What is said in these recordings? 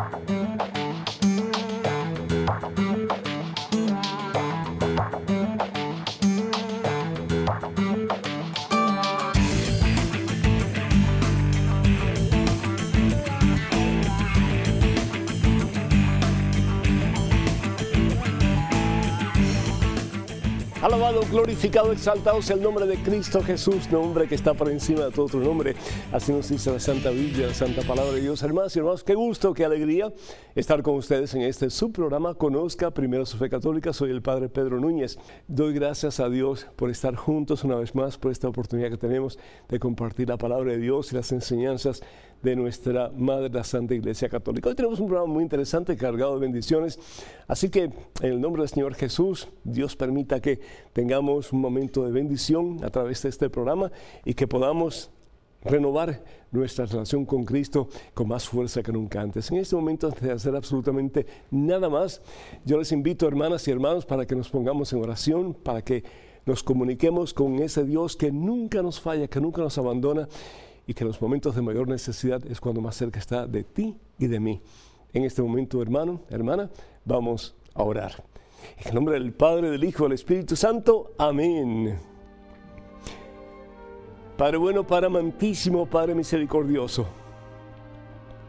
Bye. Glorificado, exaltado sea el nombre de Cristo Jesús, nombre que está por encima de todo otro nombre. Así nos dice la Santa Biblia, la Santa Palabra de Dios. Hermanos y hermanos, qué gusto, qué alegría estar con ustedes en este subprograma Conozca Primero su Fe Católica. Soy el Padre Pedro Núñez. Doy gracias a Dios por estar juntos una vez más, por esta oportunidad que tenemos de compartir la Palabra de Dios y las enseñanzas de nuestra Madre, Santa Iglesia Católica. Hoy tenemos un programa muy interesante, cargado de bendiciones. Así que en el nombre del Señor Jesús, Dios permita que tengamos un momento de bendición a través de este programa y que podamos renovar nuestra relación con Cristo con más fuerza que nunca antes. En este momento, antes de hacer absolutamente nada más, yo les invito, hermanas y hermanos, para que nos pongamos en oración, para que nos comuniquemos con ese Dios que nunca nos falla, que nunca nos abandona y que en los momentos de mayor necesidad es cuando más cerca está de ti y de mí. En este momento, hermano, hermana, vamos a orar. En el nombre del Padre, del Hijo, del Espíritu Santo. Amén. Padre bueno, Padre amantísimo, Padre misericordioso.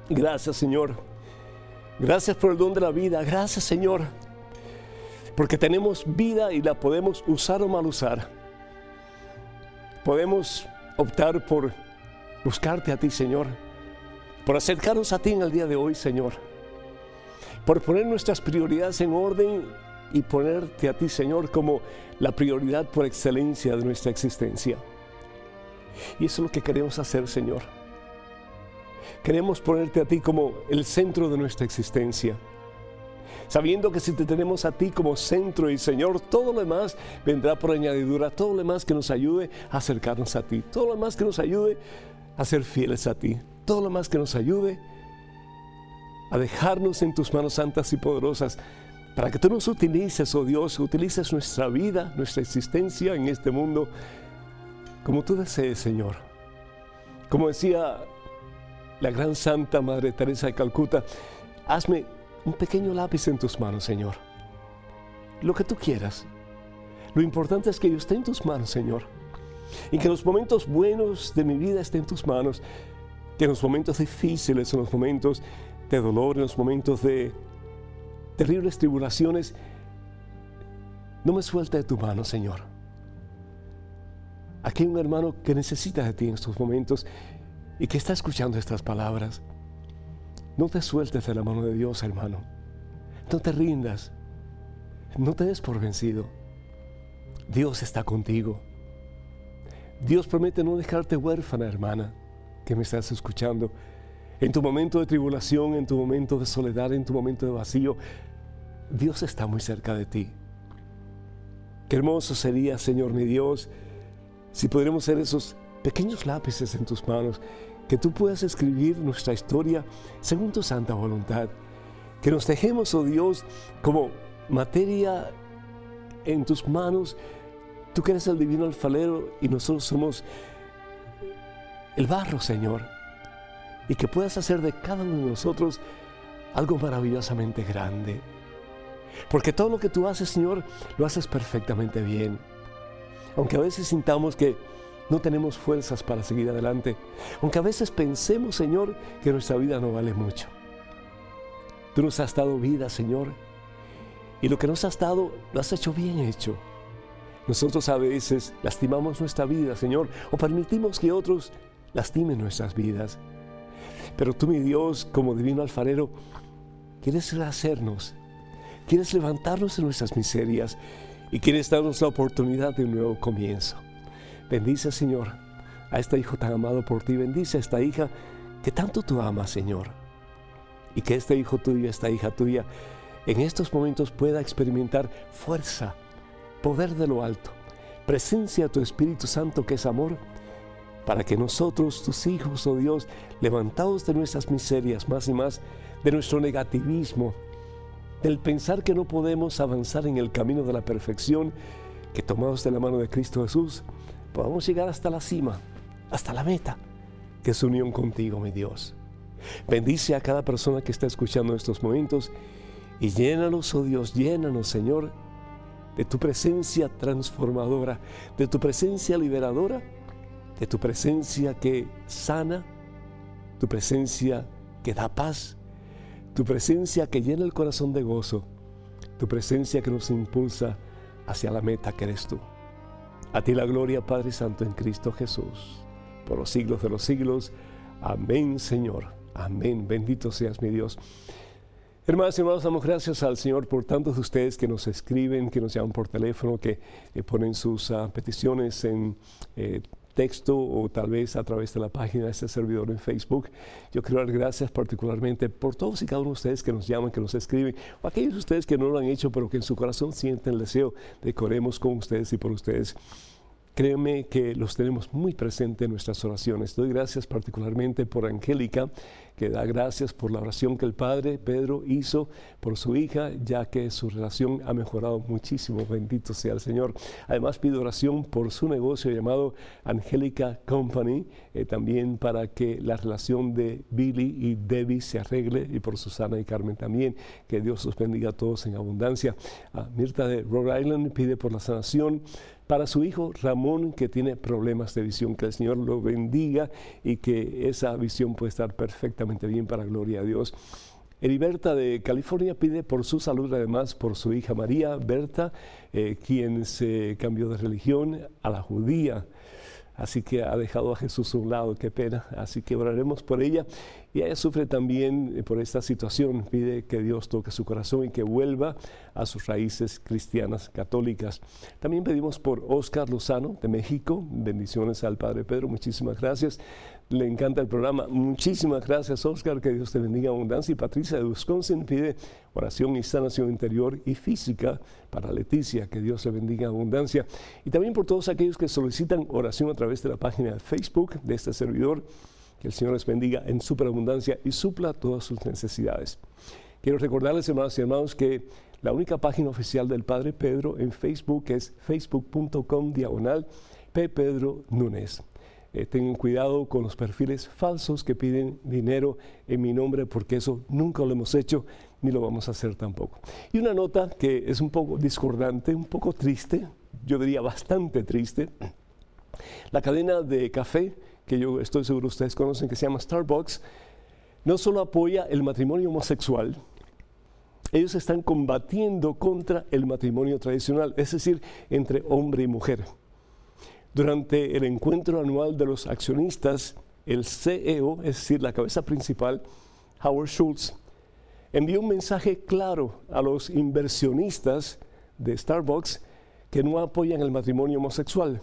Gracias, Señor. Gracias por el don de la vida. Gracias, Señor. Porque tenemos vida y la podemos usar o mal usar. Podemos optar por buscarte a ti, Señor, por acercarnos a ti en el día de hoy, Señor, por poner nuestras prioridades en orden y ponerte a ti, Señor, como la prioridad por excelencia de nuestra existencia. Y eso es lo que queremos hacer, Señor. Queremos ponerte a ti como el centro de nuestra existencia. Sabiendo que si te tenemos a ti como centro y Señor, todo lo demás vendrá por añadidura, todo lo demás que nos ayude a acercarnos a ti, todo lo demás que nos ayude ser fieles a ti. Todo lo más que nos ayude a dejarnos en tus manos santas y poderosas para que tú nos utilices, oh Dios, utilices nuestra vida, nuestra existencia en este mundo como tú desees, Señor. Como decía la gran Santa Madre Teresa de Calcuta, hazme un pequeño lápiz en tus manos, Señor. Lo que tú quieras. Lo importante es que yo esté en tus manos, Señor y que los momentos buenos de mi vida estén en tus manos, que en los momentos difíciles, en los momentos de dolor, en los momentos de terribles tribulaciones, no me suelte de tu mano, Señor. Aquí hay un hermano que necesita de ti en estos momentos y que está escuchando estas palabras. No te sueltes de la mano de Dios, hermano. No te rindas. No te des por vencido. Dios está contigo. Dios promete no dejarte huérfana, hermana, que me estás escuchando. En tu momento de tribulación, en tu momento de soledad, en tu momento de vacío, Dios está muy cerca de ti. Qué hermoso sería, Señor mi Dios, si pudiéramos ser esos pequeños lápices en tus manos, que tú puedas escribir nuestra historia según tu santa voluntad. Que nos dejemos, oh Dios, como materia en tus manos Tú que eres el divino alfalero y nosotros somos el barro, Señor. Y que puedas hacer de cada uno de nosotros algo maravillosamente grande. Porque todo lo que tú haces, Señor, lo haces perfectamente bien. Aunque a veces sintamos que no tenemos fuerzas para seguir adelante. Aunque a veces pensemos, Señor, que nuestra vida no vale mucho. Tú nos has dado vida, Señor. Y lo que nos has dado, lo has hecho bien hecho. Nosotros a veces lastimamos nuestra vida, Señor, o permitimos que otros lastimen nuestras vidas. Pero tú, mi Dios, como divino alfarero, quieres rehacernos, quieres levantarnos de nuestras miserias y quieres darnos la oportunidad de un nuevo comienzo. Bendice, Señor, a este hijo tan amado por ti. Bendice a esta hija que tanto tú amas, Señor. Y que este hijo tuyo, esta hija tuya, en estos momentos pueda experimentar fuerza, poder de lo alto, presencia tu Espíritu Santo que es amor, para que nosotros, tus hijos, oh Dios, levantados de nuestras miserias más y más, de nuestro negativismo, del pensar que no podemos avanzar en el camino de la perfección, que tomados de la mano de Cristo Jesús, podamos llegar hasta la cima, hasta la meta, que es unión contigo, mi Dios. Bendice a cada persona que está escuchando estos momentos y llénanos, oh Dios, llénanos, Señor, de tu presencia transformadora, de tu presencia liberadora, de tu presencia que sana, tu presencia que da paz, tu presencia que llena el corazón de gozo, tu presencia que nos impulsa hacia la meta que eres tú. A ti la gloria, Padre Santo, en Cristo Jesús, por los siglos de los siglos. Amén, Señor. Amén. Bendito seas mi Dios. Hermanas y hermanos, damos gracias al Señor por tantos de ustedes que nos escriben, que nos llaman por teléfono, que eh, ponen sus ah, peticiones en eh, texto o tal vez a través de la página de este servidor en Facebook. Yo quiero dar gracias particularmente por todos y cada uno de ustedes que nos llaman, que nos escriben, o aquellos de ustedes que no lo han hecho, pero que en su corazón sienten el deseo de que oremos con ustedes y por ustedes. Créeme que los tenemos muy presentes en nuestras oraciones. Doy gracias particularmente por Angélica, que da gracias por la oración que el padre Pedro hizo por su hija, ya que su relación ha mejorado muchísimo. Bendito sea el Señor. Además pido oración por su negocio llamado Angélica Company, eh, también para que la relación de Billy y Debbie se arregle y por Susana y Carmen también. Que Dios los bendiga a todos en abundancia. Mirta de Rhode Island pide por la sanación para su hijo Ramón, que tiene problemas de visión. Que el Señor lo bendiga y que esa visión pueda estar perfectamente bien para gloria a Dios. Heriberta de California pide por su salud, además por su hija María Berta, eh, quien se cambió de religión a la judía. Así que ha dejado a Jesús a un lado, qué pena. Así que oraremos por ella. Y ella sufre también eh, por esta situación. Pide que Dios toque su corazón y que vuelva a sus raíces cristianas católicas. También pedimos por Oscar Lozano de México. Bendiciones al Padre Pedro. Muchísimas gracias. Le encanta el programa. Muchísimas gracias, Oscar. Que Dios te bendiga abundancia. Y Patricia de Wisconsin pide oración y sanación interior y física para Leticia. Que Dios le bendiga abundancia. Y también por todos aquellos que solicitan oración a través de la página de Facebook de este servidor. Que el Señor les bendiga en superabundancia y supla todas sus necesidades. Quiero recordarles, hermanos y hermanos, que la única página oficial del Padre Pedro en Facebook es facebook.com diagonal P. Pedro Núñez. Eh, tengan cuidado con los perfiles falsos que piden dinero en mi nombre, porque eso nunca lo hemos hecho ni lo vamos a hacer tampoco. Y una nota que es un poco discordante, un poco triste, yo diría bastante triste. La cadena de café, que yo estoy seguro ustedes conocen, que se llama Starbucks, no solo apoya el matrimonio homosexual, ellos están combatiendo contra el matrimonio tradicional, es decir, entre hombre y mujer. Durante el encuentro anual de los accionistas, el CEO, es decir, la cabeza principal, Howard Schultz, envió un mensaje claro a los inversionistas de Starbucks que no apoyan el matrimonio homosexual.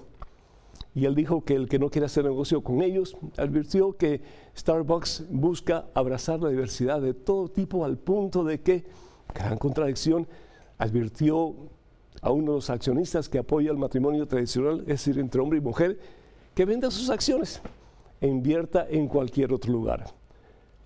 Y él dijo que el que no quiere hacer negocio con ellos advirtió que Starbucks busca abrazar la diversidad de todo tipo al punto de que, gran contradicción, advirtió a uno de los accionistas que apoya el matrimonio tradicional, es decir, entre hombre y mujer, que venda sus acciones e invierta en cualquier otro lugar.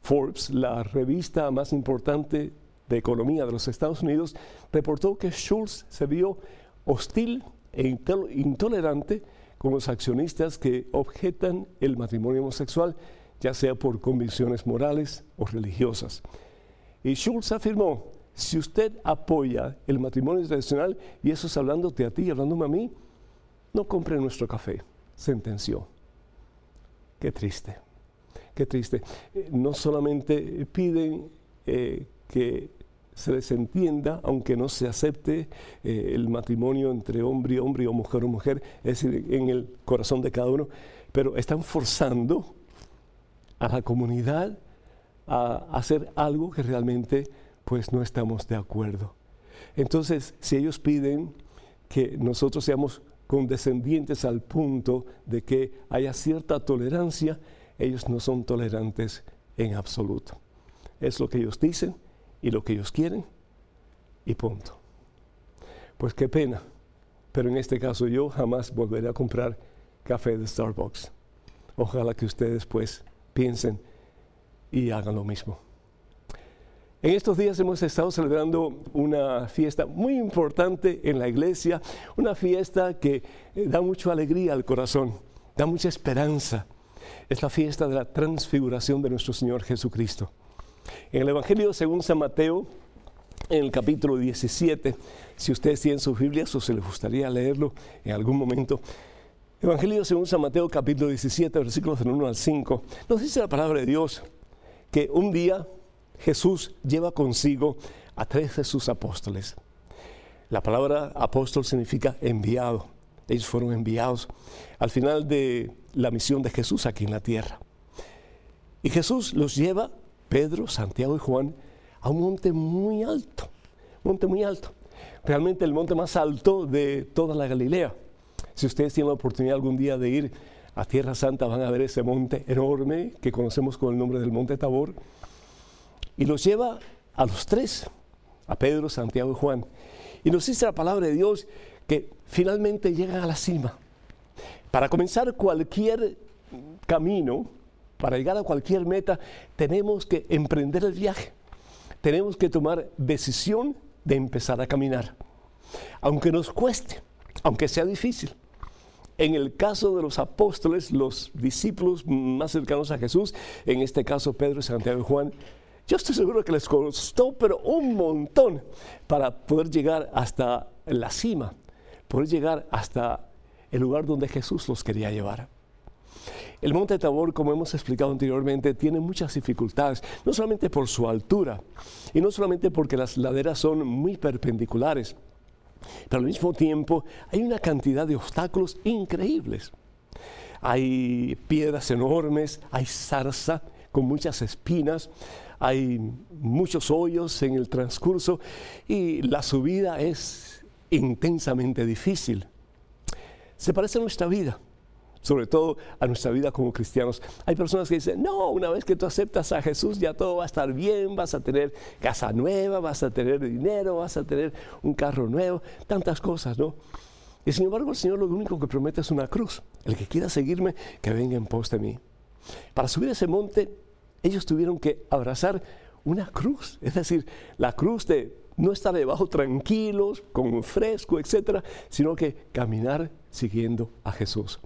Forbes, la revista más importante de economía de los Estados Unidos, reportó que Schultz se vio hostil e intolerante con los accionistas que objetan el matrimonio homosexual, ya sea por convicciones morales o religiosas. Y Schultz afirmó si usted apoya el matrimonio tradicional, y eso es hablándote a ti, hablándome a mí, no compre nuestro café, sentenció. Qué triste, qué triste. Eh, no solamente piden eh, que se les entienda, aunque no se acepte eh, el matrimonio entre hombre y hombre o mujer o mujer, es decir, en el corazón de cada uno, pero están forzando a la comunidad a hacer algo que realmente pues no estamos de acuerdo. Entonces, si ellos piden que nosotros seamos condescendientes al punto de que haya cierta tolerancia, ellos no son tolerantes en absoluto. Es lo que ellos dicen y lo que ellos quieren y punto. Pues qué pena, pero en este caso yo jamás volveré a comprar café de Starbucks. Ojalá que ustedes pues piensen y hagan lo mismo. En estos días hemos estado celebrando una fiesta muy importante en la iglesia, una fiesta que eh, da mucha alegría al corazón, da mucha esperanza. es la fiesta de la transfiguración de nuestro Señor Jesucristo. En el Evangelio según San Mateo, en el capítulo 17, si ustedes tienen sus Biblias o se les gustaría leerlo en algún momento, Evangelio según San Mateo capítulo 17, versículos del 1 al 5, nos dice la palabra de Dios que un día Jesús lleva consigo a tres de sus apóstoles. La palabra apóstol significa enviado. Ellos fueron enviados al final de la misión de Jesús aquí en la tierra. Y Jesús los lleva, Pedro, Santiago y Juan, a un monte muy alto, monte muy alto. Realmente el monte más alto de toda la Galilea. Si ustedes tienen la oportunidad algún día de ir a Tierra Santa, van a ver ese monte enorme que conocemos con el nombre del Monte Tabor. Y los lleva a los tres, a Pedro, Santiago y Juan. Y nos dice la palabra de Dios que finalmente llegan a la cima. Para comenzar cualquier camino, para llegar a cualquier meta, tenemos que emprender el viaje. Tenemos que tomar decisión de empezar a caminar. Aunque nos cueste, aunque sea difícil. En el caso de los apóstoles, los discípulos más cercanos a Jesús, en este caso Pedro, Santiago y Juan, yo estoy seguro que les costó, pero un montón para poder llegar hasta la cima, poder llegar hasta el lugar donde Jesús los quería llevar. El monte Tabor, como hemos explicado anteriormente, tiene muchas dificultades, no solamente por su altura y no solamente porque las laderas son muy perpendiculares, pero al mismo tiempo hay una cantidad de obstáculos increíbles. Hay piedras enormes, hay zarza con muchas espinas, hay muchos hoyos en el transcurso y la subida es intensamente difícil. Se parece a nuestra vida sobre todo a nuestra vida como cristianos. Hay personas que dicen, no, una vez que tú aceptas a Jesús ya todo va a estar bien, vas a tener casa nueva, vas a tener dinero, vas a tener un carro nuevo, tantas cosas, ¿no? Y sin embargo el Señor lo único que promete es una cruz. El que quiera seguirme, que venga en pos de mí. Para subir ese monte, ellos tuvieron que abrazar una cruz, es decir, la cruz de no estar debajo tranquilos, con fresco, etcétera, sino que caminar siguiendo a Jesús.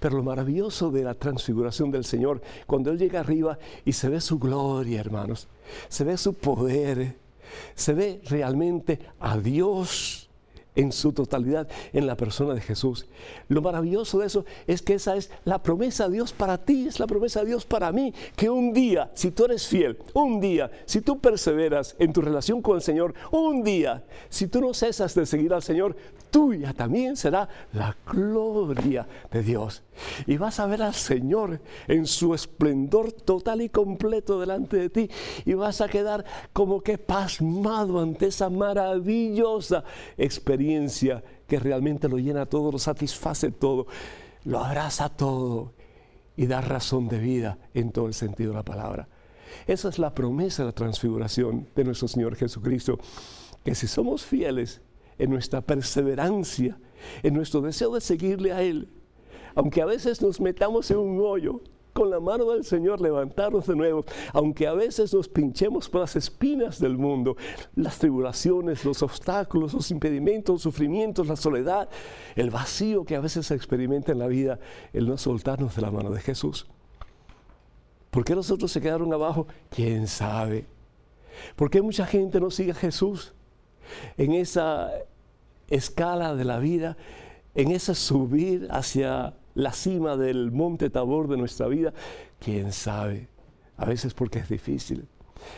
Pero lo maravilloso de la transfiguración del Señor, cuando Él llega arriba y se ve su gloria, hermanos, se ve su poder, se ve realmente a Dios en su totalidad en la persona de Jesús. Lo maravilloso de eso es que esa es la promesa de Dios para ti, es la promesa de Dios para mí, que un día, si tú eres fiel, un día, si tú perseveras en tu relación con el Señor, un día, si tú no cesas de seguir al Señor, tuya también será la gloria de Dios. Y vas a ver al Señor en su esplendor total y completo delante de ti y vas a quedar como que pasmado ante esa maravillosa experiencia que realmente lo llena todo, lo satisface todo, lo abraza todo y da razón de vida en todo el sentido de la palabra. Esa es la promesa de la transfiguración de nuestro Señor Jesucristo, que si somos fieles en nuestra perseverancia, en nuestro deseo de seguirle a Él, aunque a veces nos metamos en un hoyo, con la mano del Señor levantarnos de nuevo, aunque a veces nos pinchemos por las espinas del mundo, las tribulaciones, los obstáculos, los impedimentos, los sufrimientos, la soledad, el vacío que a veces se experimenta en la vida, el no soltarnos de la mano de Jesús. ¿Por qué los otros se quedaron abajo? ¿Quién sabe? ¿Por qué mucha gente no sigue a Jesús en esa escala de la vida, en ese subir hacia la cima del monte Tabor de nuestra vida, quién sabe. A veces porque es difícil,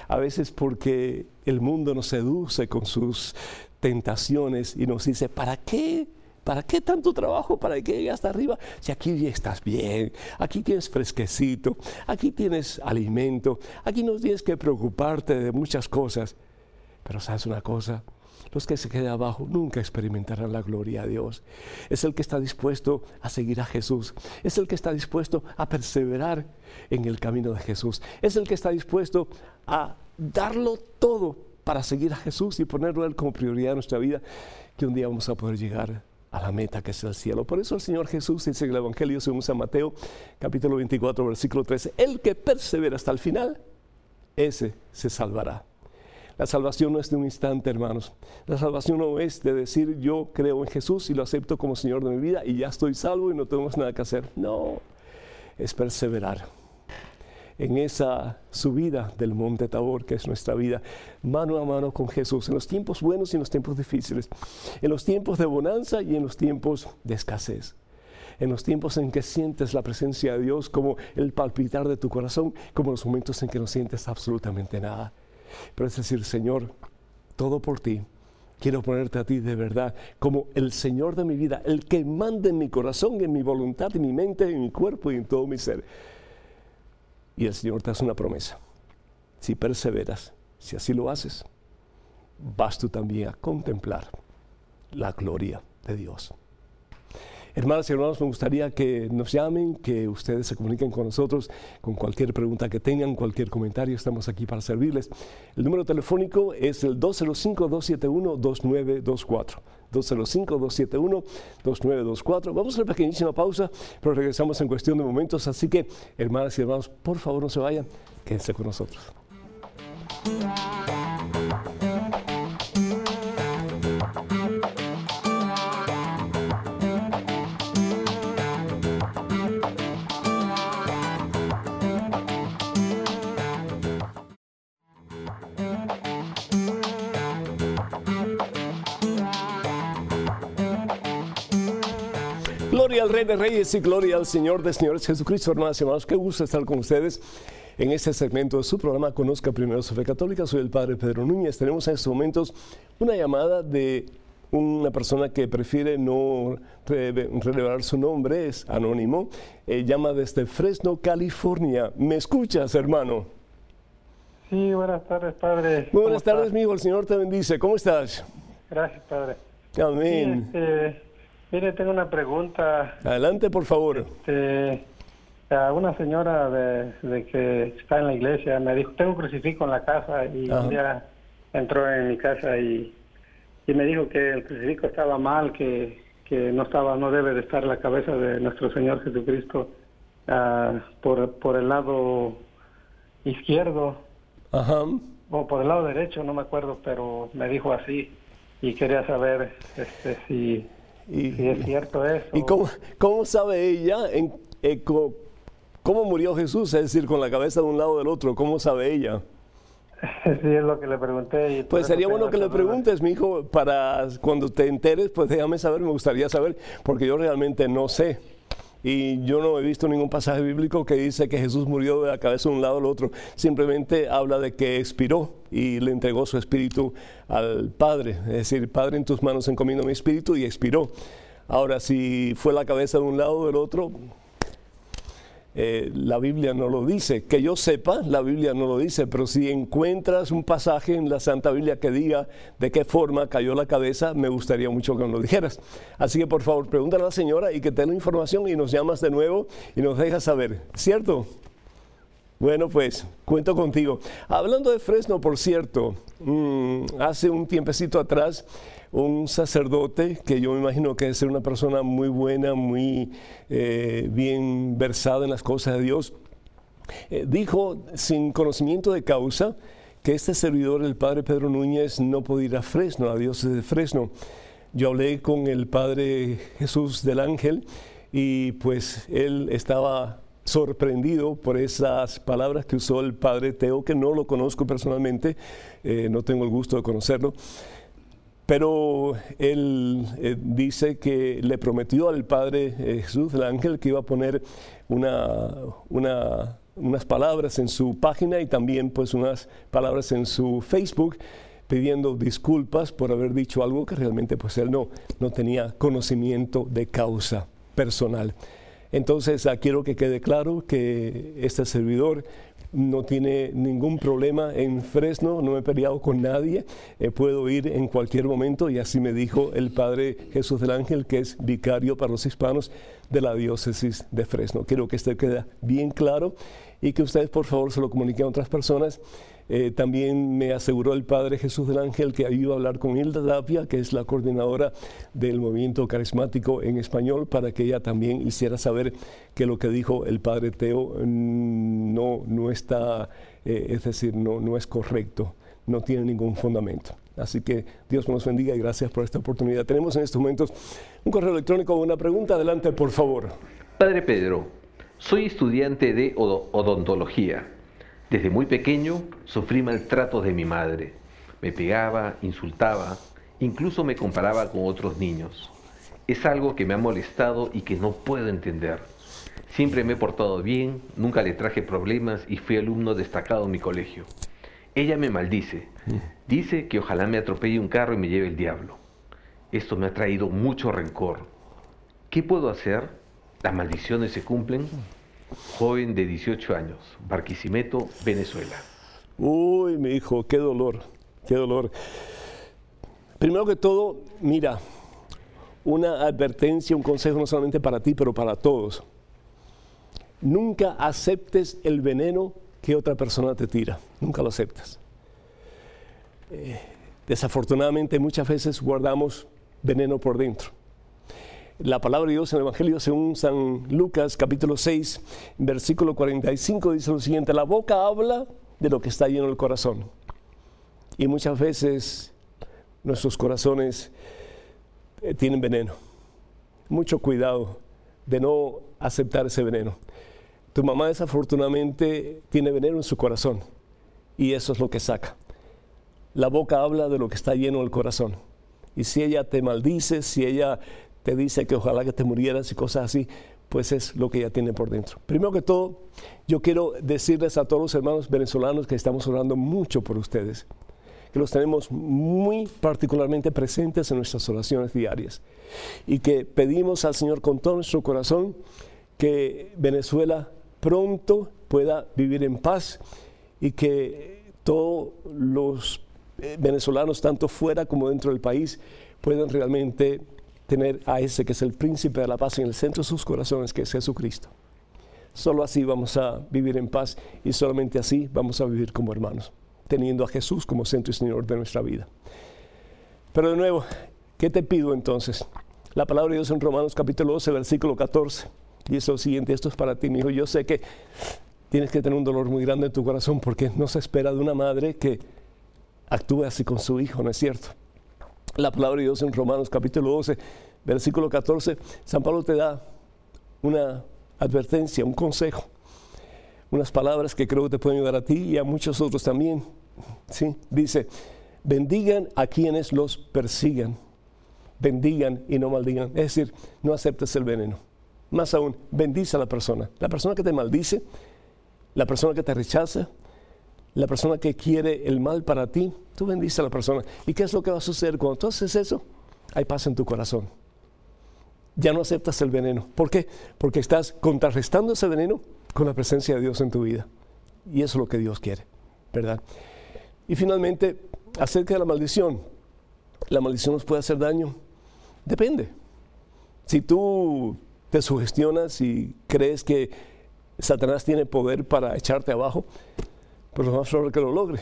a veces porque el mundo nos seduce con sus tentaciones y nos dice, ¿para qué? ¿Para qué tanto trabajo? ¿Para qué llegar hasta arriba? Si aquí estás bien, aquí tienes fresquecito, aquí tienes alimento, aquí no tienes que preocuparte de muchas cosas. Pero sabes una cosa, los que se queden abajo nunca experimentarán la gloria de Dios. Es el que está dispuesto a seguir a Jesús. Es el que está dispuesto a perseverar en el camino de Jesús. Es el que está dispuesto a darlo todo para seguir a Jesús y ponerlo él como prioridad en nuestra vida, que un día vamos a poder llegar a la meta que es el cielo. Por eso el Señor Jesús dice en el Evangelio según San Mateo, capítulo 24, versículo 13, el que persevera hasta el final, ese se salvará. La salvación no es de un instante, hermanos. La salvación no es de decir yo creo en Jesús y lo acepto como Señor de mi vida y ya estoy salvo y no tenemos nada que hacer. No. es perseverar en esa subida del monte Tabor, que es nuestra vida, mano a mano con Jesús, en los tiempos buenos y en los tiempos difíciles, en los tiempos de bonanza y en los tiempos de escasez en los tiempos en que sientes la presencia de Dios como el palpitar de tu corazón, como los momentos en que no sientes absolutamente nada. Pero es decir, Señor, todo por ti. Quiero ponerte a ti de verdad como el Señor de mi vida, el que manda en mi corazón, en mi voluntad, en mi mente, en mi cuerpo y en todo mi ser. Y el Señor te hace una promesa. Si perseveras, si así lo haces, vas tú también a contemplar la gloria de Dios. Hermanas y hermanos, me gustaría que nos llamen, que ustedes se comuniquen con nosotros con cualquier pregunta que tengan, cualquier comentario. Estamos aquí para servirles. El número telefónico es el 205-271-2924. 205-271-2924. Vamos a una pequeñísima pausa, pero regresamos en cuestión de momentos. Así que, hermanas y hermanos, por favor no se vayan, quédense con nosotros. Gloria al Rey de Reyes y gloria al Señor de Señores Jesucristo, hermanos y hermanos. Qué gusto estar con ustedes en este segmento de su programa Conozca Primero su Fe Católica. Soy el Padre Pedro Núñez. Tenemos en estos momentos una llamada de una persona que prefiere no revelar su nombre, es anónimo. Eh, llama desde Fresno, California. ¿Me escuchas, hermano? Sí, buenas tardes, Padre. Muy buenas tardes, mi hijo. El Señor te bendice. ¿Cómo estás? Gracias, Padre. Amén. Este, Mire, tengo una pregunta. Adelante, por favor. Este, a una señora de, que está en la iglesia me dijo, tengo un crucifijo en la casa y un día entró en mi casa y, me dijo que el crucifijo estaba mal, que, no estaba, no debe de estar la cabeza de nuestro Señor Jesucristo ah, por, por el lado izquierdo o por el lado derecho, no me acuerdo, pero me dijo así y quería saber este, si y, es cierto eso. ¿Y cómo, cómo sabe ella en, eh, cómo, murió Jesús? Es decir, con la cabeza de un lado del otro, ¿cómo sabe ella? Sí, es lo que le pregunté. pues sería bueno que le preguntes, mi hijo, para cuando te enteres, pues déjame saber, me gustaría saber, porque yo realmente no sé. Y yo no he visto ningún pasaje bíblico que dice que Jesús murió de la cabeza de un lado al otro. Simplemente habla de que expiró y le entregó su espíritu al Padre. Es decir, Padre, en tus manos encomiendo mi espíritu y expiró. Ahora, si fue la cabeza de un lado o del otro, eh, la Biblia no lo dice. Que yo sepa, la Biblia no lo dice, pero si encuentras un pasaje en la Santa Biblia que diga de qué forma cayó la cabeza, me gustaría mucho que nos lo dijeras. Así que por favor, pregúntale a la señora y que tenga información y nos llamas de nuevo y nos dejas saber. ¿Cierto? Bueno, pues cuento contigo. Hablando de Fresno, por cierto, mm, hace un tiempecito atrás un sacerdote que yo me imagino que es una persona muy buena, muy eh, bien versada en las cosas de Dios, eh, dijo sin conocimiento de causa que este servidor, el padre Pedro Núñez, no podía ir a Fresno, a Dios de Fresno. Yo hablé con el padre Jesús del Ángel y pues él estaba sorprendido por esas palabras que usó el padre Teo, que no lo conozco personalmente, eh, no tengo el gusto de conocerlo, pero él eh, dice que le prometió al Padre eh, Jesús del Ángel que iba a poner unas palabras en su página y también pues unas palabras en su Facebook pidiendo disculpas por haber dicho algo que realmente pues él no, no tenía conocimiento de causa personal. Entonces, quiero que quede claro que este servidor no tiene ningún problema en Fresno, no he peleado con nadie, eh, puedo ir en cualquier momento y así me dijo el Padre Jesús del Ángel, que es vicario para los hispanos de la diócesis de Fresno. Quiero que esto quede bien claro y que ustedes por favor se lo comuniquen a otras personas eh, también me aseguró el Padre Jesús del Ángel que iba a hablar con Hilda Tapia, que es la coordinadora del movimiento carismático en español, para que ella también hiciera saber que lo que dijo el Padre Teo mm, no, no está, eh, es decir, no, no es correcto, no tiene ningún fundamento. Así que Dios nos bendiga y gracias por esta oportunidad. Tenemos en estos momentos un correo electrónico con una pregunta. Adelante, por favor. Padre Pedro, Soy estudiante de odontología. Desde muy pequeño sufrí maltratos de mi madre. Me pegaba, insultaba, incluso me comparaba con otros niños. Es algo que me ha molestado y que no puedo entender. Siempre me he portado bien, nunca le traje problemas y fui alumno destacado en mi colegio. Ella me maldice. Dice que ojalá me atropelle un carro y me lleve el diablo. Esto me ha traído mucho rencor. ¿Qué puedo hacer? ¿Las maldiciones se cumplen? Joven de 18 años, Barquisimeto, Venezuela. Uy, mi hijo, qué dolor, qué dolor. Primero que todo, mira, una advertencia, un consejo no solamente para ti, pero para todos. Nunca aceptes el veneno que otra persona te tira. Nunca lo aceptas. Eh, desafortunadamente muchas veces guardamos veneno por dentro. La palabra de Dios en el Evangelio según San Lucas capítulo 6, versículo 45 dice lo siguiente, la boca habla de lo que está lleno el corazón. Y muchas veces nuestros corazones eh, tienen veneno. Mucho cuidado de no aceptar ese veneno. Tu mamá desafortunadamente tiene veneno en su corazón y eso es lo que saca. La boca habla de lo que está lleno el corazón. Y si ella te maldice, si ella te dice que ojalá que te murieras y cosas así, pues es lo que ella tiene por dentro. Primero que todo, yo quiero decirles a todos los hermanos venezolanos que estamos orando mucho por ustedes, que los tenemos muy particularmente presentes en nuestras oraciones diarias y que pedimos al Señor con todo nuestro corazón que Venezuela pronto pueda vivir en paz y que todos los eh, venezolanos, tanto fuera como dentro del país, puedan realmente tener a ese que es el príncipe de la paz en el centro de sus corazones, que es Jesucristo. Solo así vamos a vivir en paz y solamente así vamos a vivir como hermanos, teniendo a Jesús como centro y Señor de nuestra vida. Pero de nuevo, ¿qué te pido entonces? La palabra de Dios en Romanos capítulo 12, versículo 14 y es lo siguiente, esto es para ti, mi hijo. Yo sé que tienes que tener un dolor muy grande en tu corazón porque no se espera de una madre que actúe así con su hijo, ¿no es cierto? La palabra de Dios en Romanos capítulo 12, versículo 14, San Pablo te da una advertencia, un consejo, unas palabras que creo que te pueden ayudar a ti y a muchos otros también. ¿sí? Dice, bendigan a quienes los persigan, bendigan y no maldigan. Es decir, no aceptes el veneno. Más aún, bendice a la persona. La persona que te maldice, la persona que te rechaza, la persona que quiere el mal para ti, tú bendice a la persona. ¿Y qué es lo que va a suceder cuando tú haces eso? Hay paz en tu corazón. Ya no aceptas el veneno. ¿Por qué? Porque estás contrarrestando ese veneno con la presencia de Dios en tu vida. Y eso es lo que Dios quiere, ¿verdad? Y finalmente, acerca de la maldición. ¿La maldición nos puede hacer daño? Depende. Si tú te sugestionas y crees que Satanás tiene poder para echarte abajo, pues lo más probable que lo logre.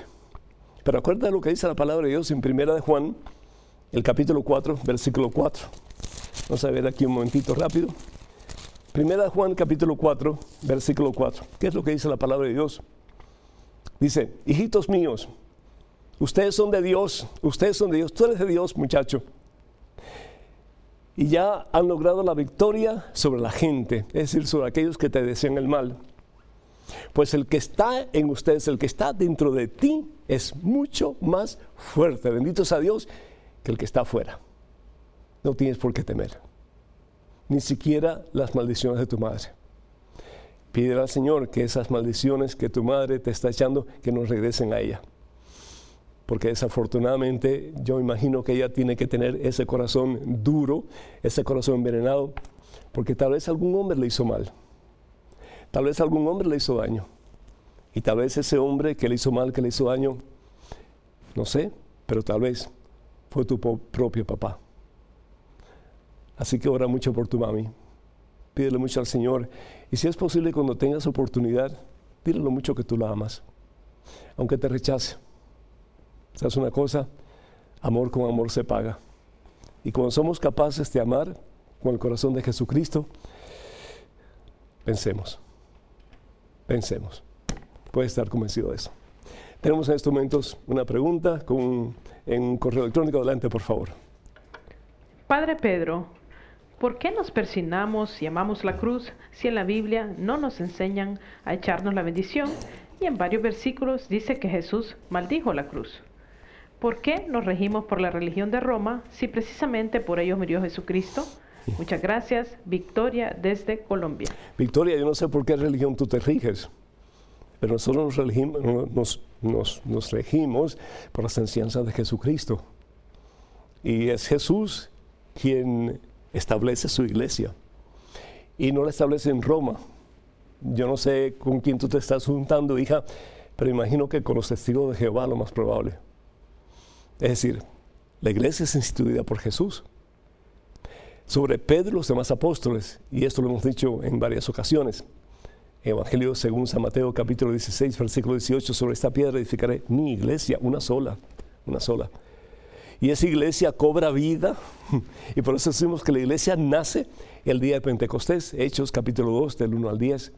Pero acuérdate de lo que dice la palabra de Dios en Primera de Juan, el capítulo 4, versículo 4. Vamos a ver aquí un momentito rápido. Primera de Juan, capítulo 4, versículo 4. ¿Qué es lo que dice la palabra de Dios? Dice, hijitos míos, ustedes son de Dios, ustedes son de Dios, tú eres de Dios, muchacho y ya han logrado la victoria sobre la gente, es decir, sobre aquellos que te desean el mal. Pues el que está en ustedes, el que está dentro de ti, es mucho más fuerte, bendito sea Dios, que el que está afuera. No tienes por qué temer, ni siquiera las maldiciones de tu madre. Pídele al Señor que esas maldiciones que tu madre te está echando, que no regresen a ella porque desafortunadamente yo imagino que ella tiene que tener ese corazón duro, ese corazón envenenado, porque tal vez algún hombre le hizo mal, tal vez algún hombre le hizo daño, y tal vez ese hombre que le hizo mal, que le hizo daño, no sé, pero tal vez fue tu propio papá. Así que ora mucho por tu mami, pídele mucho al Señor, y si es posible cuando tengas oportunidad, dile lo mucho que tú la amas, aunque te rechace ¿Sabes una cosa? Amor con amor se paga. Y cuando somos capaces de amar con el corazón de Jesucristo, pensemos, pensemos. Puedes estar convencido de eso. Tenemos en estos momentos una pregunta con, en un correo electrónico. Adelante, por favor. Padre Pedro, ¿Por qué nos persignamos y amamos la cruz si en la Biblia no nos enseñan a echarnos la bendición y en varios versículos dice que Jesús maldijo la cruz? ¿Por qué nos regimos por la religión de Roma si precisamente por ellos murió Jesucristo? Muchas gracias, Victoria desde Colombia. Victoria, yo no sé por qué religión tú te riges, pero nosotros nos regimos, nos regimos por las enseñanzas de Jesucristo. Y es Jesús quien establece su iglesia. Y no la establece en Roma. Yo no sé con quién tú te estás juntando, hija, pero imagino que con los testigos de Jehová lo más probable. Es decir, la iglesia es instituida por Jesús. Sobre Pedro y los demás apóstoles, y esto lo hemos dicho en varias ocasiones. Evangelio según San Mateo capítulo 16, versículo 18, sobre esta piedra edificaré mi iglesia, una sola, una sola y esa iglesia cobra vida. Y por eso decimos que la iglesia nace el día de Pentecostés, Hechos capítulo 2, del 1 al 10,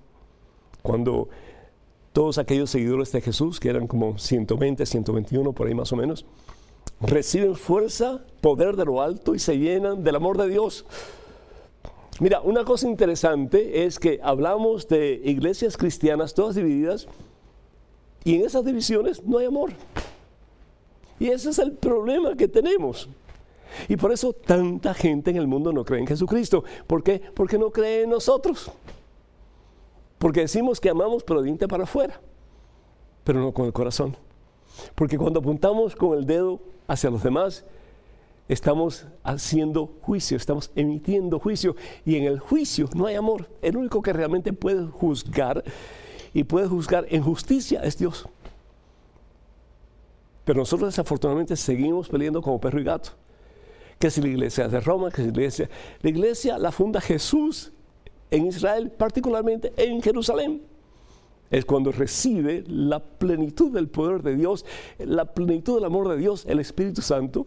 cuando todos aquellos seguidores de Jesús, que eran como 120, 121, por ahí más o menos, reciben fuerza, poder de lo alto y se llenan del amor de Dios. Mira, una cosa interesante es que hablamos de iglesias cristianas todas divididas y en esas divisiones no hay amor. Y ese es el problema que tenemos. Y por eso tanta gente en el mundo no cree en Jesucristo. ¿Por qué? Porque no cree en nosotros. Porque decimos que amamos pero diente para afuera, pero no con el corazón. Porque cuando apuntamos con el dedo hacia los demás, estamos haciendo juicio, estamos emitiendo juicio. Y en el juicio no hay amor. El único que realmente puede juzgar y puede juzgar en justicia es Dios. Pero nosotros desafortunadamente seguimos peleando como perro y gato. Que si la iglesia es de Roma, que si la iglesia... La iglesia la funda Jesús en Israel, particularmente en Jerusalén. Es cuando recibe la plenitud del poder de Dios, la plenitud del amor de Dios, el Espíritu Santo,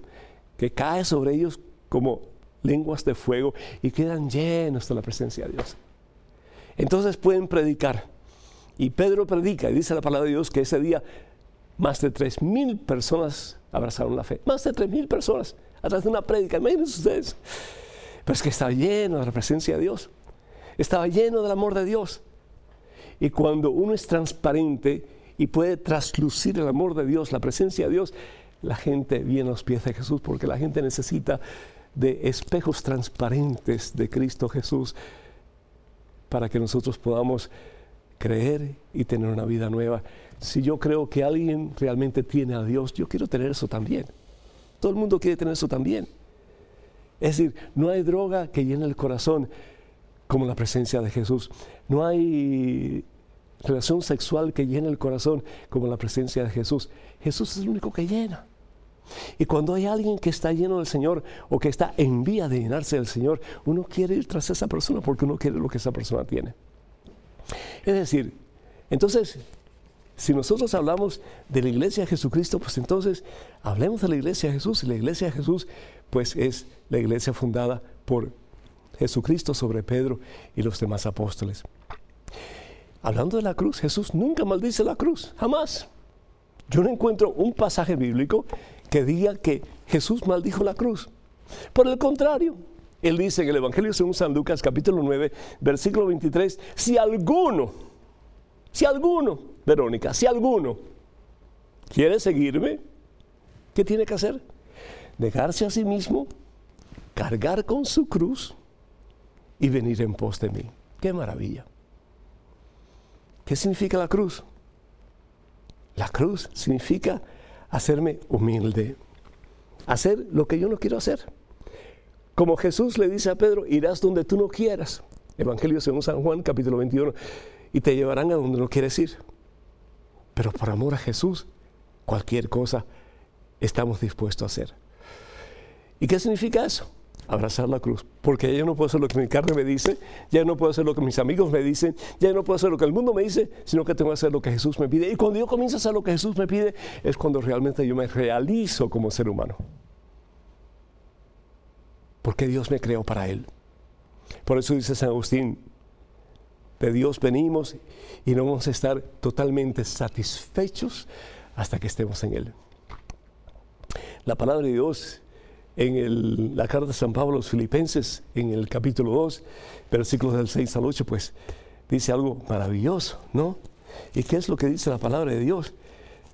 que cae sobre ellos como lenguas de fuego y quedan llenos de la presencia de Dios. Entonces pueden predicar. Y Pedro predica y dice la palabra de Dios que ese día más de 3.000 personas abrazaron la fe. Más de 3.000 personas a través de una prédica. Imagínense ustedes. Pero es que estaba lleno de la presencia de Dios. Estaba lleno del amor de Dios. Y cuando uno es transparente y puede traslucir el amor de Dios, la presencia de Dios, la gente viene a los pies de Jesús porque la gente necesita de espejos transparentes de Cristo Jesús para que nosotros podamos creer y tener una vida nueva si yo creo que alguien realmente tiene a Dios, yo quiero tener eso también. Todo el mundo quiere tener eso también. Es decir, no hay droga que llene el corazón como la presencia de Jesús. No hay relación sexual que llene el corazón como la presencia de Jesús. Jesús es el único que llena. Y cuando hay alguien que está lleno del Señor o que está en vía de llenarse del Señor, uno quiere ir tras esa persona porque uno quiere lo que esa persona tiene. Es decir, entonces si nosotros hablamos de la iglesia de Jesucristo, pues entonces hablemos de la iglesia de Jesús. Y la iglesia de Jesús, pues es la iglesia fundada por Jesucristo sobre Pedro y los demás apóstoles. Hablando de la cruz, Jesús nunca maldice la cruz, jamás. Yo no encuentro un pasaje bíblico que diga que Jesús maldijo la cruz. Por el contrario, él dice en el Evangelio según San Lucas capítulo 9, versículo 23, si alguno, si alguno Verónica, si alguno quiere seguirme, ¿qué tiene que hacer? Dejarse a sí mismo, cargar con su cruz y venir en pos de mí. ¡Qué maravilla! ¿Qué significa la cruz? La cruz significa hacerme humilde, hacer lo que yo no quiero hacer. Como Jesús le dice a Pedro, irás donde tú no quieras. Evangelio según San Juan, capítulo 21, y te llevarán a donde no quieres ir. Pero por amor a Jesús, cualquier cosa estamos dispuestos a hacer. ¿Y qué significa eso? Abrazar la cruz. Porque ya no puedo hacer lo que mi carne me dice, ya no puedo hacer lo que mis amigos me dicen, ya no puedo hacer lo que el mundo me dice, sino que tengo que hacer lo que Jesús me pide. Y cuando yo comienzo a hacer lo que Jesús me pide, es cuando realmente yo me realizo como ser humano. Porque Dios me creó para Él. Por eso dice San Agustín, de Dios venimos y no vamos a estar totalmente satisfechos hasta que estemos en Él. La palabra de Dios en la carta de San Pablo a los Filipenses, en el capítulo 2, versículos del 6 al 8, pues dice algo maravilloso, ¿no? ¿Y qué es lo que dice la palabra de Dios?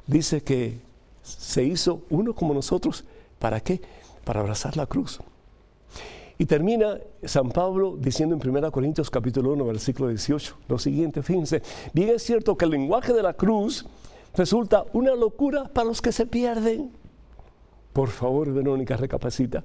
Dice que se hizo uno como nosotros. ¿Para qué? Para abrazar la cruz. Y termina San Pablo diciendo en 1 Corintios capítulo 1, versículo 18, lo siguiente, fíjense, bien es cierto que el lenguaje de la cruz resulta una locura para los que se pierden. Por favor, Verónica, recapacita.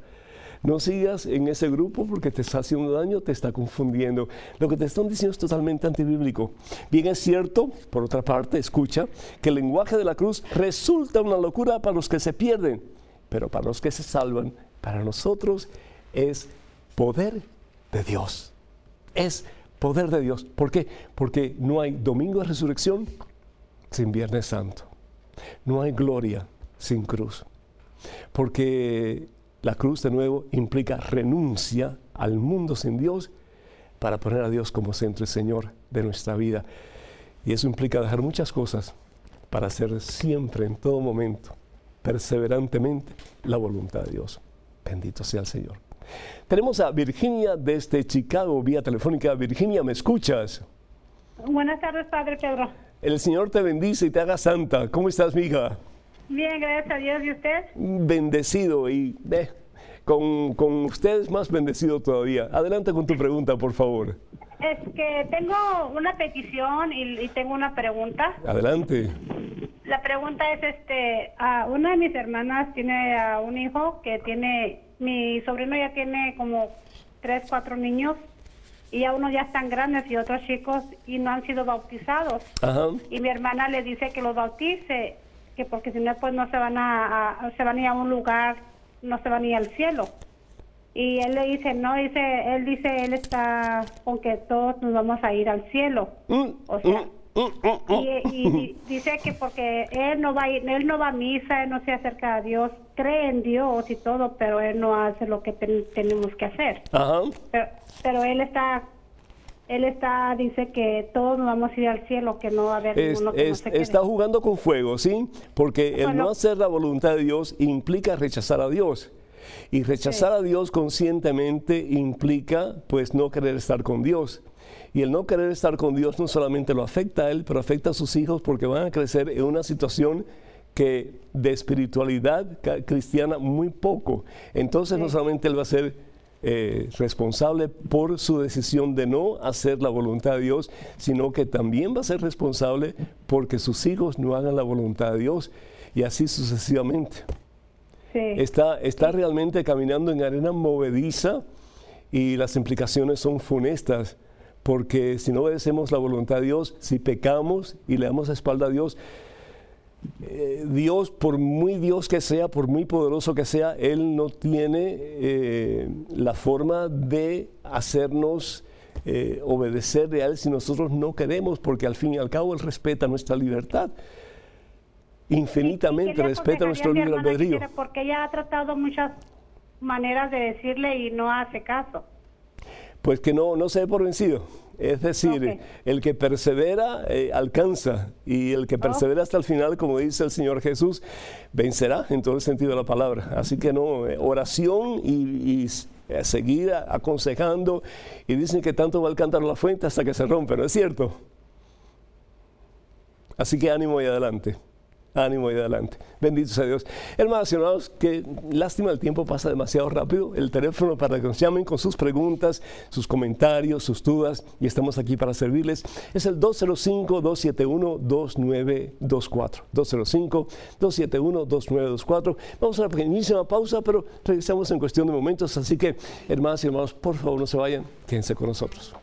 No sigas en ese grupo porque te está haciendo daño, te está confundiendo. Lo que te están diciendo es totalmente antibíblico. Bien es cierto, por otra parte, escucha, que el lenguaje de la cruz resulta una locura para los que se pierden, pero para los que se salvan, para nosotros es poder de Dios. Es poder de Dios. ¿Por qué? Porque no hay domingo de resurrección sin Viernes Santo. No hay gloria sin cruz. Porque la cruz de nuevo implica renuncia al mundo sin Dios para poner a Dios como centro y Señor de nuestra vida. Y eso implica dejar muchas cosas para hacer siempre, en todo momento, perseverantemente, la voluntad de Dios. Bendito sea el Señor. Tenemos a Virginia desde Chicago, vía telefónica. Virginia, ¿me escuchas? Buenas tardes, Padre Pedro. El Señor te bendice y te haga santa. ¿Cómo estás, mi hija? Bien, gracias a Dios. ¿Y usted? Bendecido y eh, con, con ustedes más bendecido todavía. Adelante con tu pregunta, por favor. Es que tengo una petición y, tengo una pregunta. Adelante. La pregunta es, este, a una de mis hermanas tiene a un hijo que tiene, mi sobrino ya tiene como tres, cuatro niños y a unos ya están grandes y otros chicos y no han sido bautizados. Ajá. Y mi hermana le dice que los bautice que porque si no pues no se van a, se van a ir a un lugar, no se van a ir al cielo. Y él le dice, no, dice, él dice, él está con que todos nos vamos a ir al cielo. Mm, o sea, mm, mm, y, dice que porque él no va a ir, él no va a misa, él no se acerca a Dios, cree en Dios y todo, pero él no hace lo que tenemos que hacer. Pero, pero él está él está, dice que todos nos vamos a ir al cielo, que no va a haber ninguno que no se quede. Está jugando con fuego, ¿sí? Porque el no hacer la voluntad de Dios implica rechazar a Dios. Y rechazar a Dios conscientemente implica, pues, no querer estar con Dios. Y el no querer estar con Dios no solamente lo afecta a él, pero afecta a sus hijos porque van a crecer en una situación que de espiritualidad cristiana muy poco. Entonces no solamente él va a ser eh, responsable por su decisión de no hacer la voluntad de Dios, sino que también va a ser responsable porque sus hijos no hagan la voluntad de Dios. Y así sucesivamente. Está, está realmente caminando en arena movediza y las implicaciones son funestas porque si no obedecemos la voluntad de Dios, si pecamos y le damos la espalda a Dios, eh, Dios, por muy Dios que sea, por muy poderoso que sea, Él no tiene eh, la forma de hacernos eh, obedecer a Él si nosotros no queremos, porque al fin y al cabo Él respeta nuestra libertad. Infinitamente respeta nuestro libre albedrío. Porque ella ha tratado muchas maneras de decirle y no hace caso. Pues que no, no se dé por vencido. Es decir, el que persevera eh, alcanza y el que oh. persevera hasta el final, como dice el Señor Jesús, vencerá en todo el sentido de la palabra. Así que no, eh, oración y, eh, seguir aconsejando y dicen que tanto va a alcanzar la fuente hasta que se rompe, ¿no es cierto? Así que ánimo y adelante ánimo y adelante. Bendito sea Dios. Hermanos y hermanos, que lástima el tiempo pasa demasiado rápido. El teléfono para que nos llamen con sus preguntas, sus comentarios, sus dudas, y estamos aquí para servirles, es el 205-271-2924. 205-271-2924. Vamos a una pequeñísima pausa, pero regresamos en cuestión de momentos. Así que, hermanos y hermanos, por favor no se vayan, quédense con nosotros.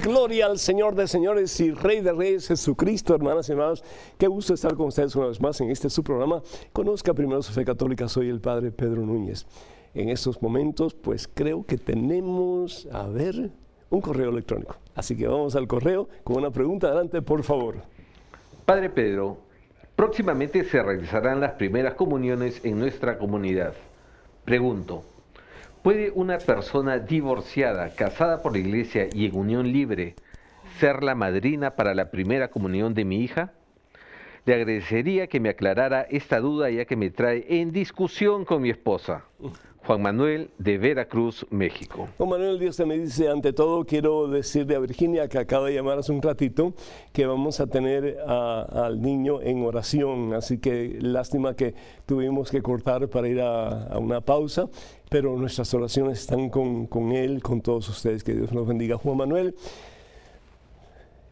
Gloria al Señor de señores y Rey de Reyes, Jesucristo, hermanas y hermanos. Qué gusto estar con ustedes una vez más en este su programa. Conozca primero su fe católica, soy el Padre Pedro Núñez. En estos momentos, pues creo que tenemos, a ver, un correo electrónico. Así que vamos al correo con una pregunta. Adelante, por favor. Padre Pedro, próximamente se realizarán las primeras comuniones en nuestra comunidad. Pregunto, ¿puede una persona divorciada, casada por la iglesia y en unión libre, ser la madrina para la primera comunión de mi hija? Le agradecería que me aclarara esta duda ya que me trae en discusión con mi esposa. Juan Manuel de Veracruz, México. Juan Manuel, Dios te me dice, ante todo quiero decirle a Virginia que acaba de llamar hace un ratito que vamos a tener al niño en oración, así que lástima que tuvimos que cortar para ir a, una pausa, pero nuestras oraciones están con, con él, con todos ustedes, que Dios nos bendiga. Juan Manuel,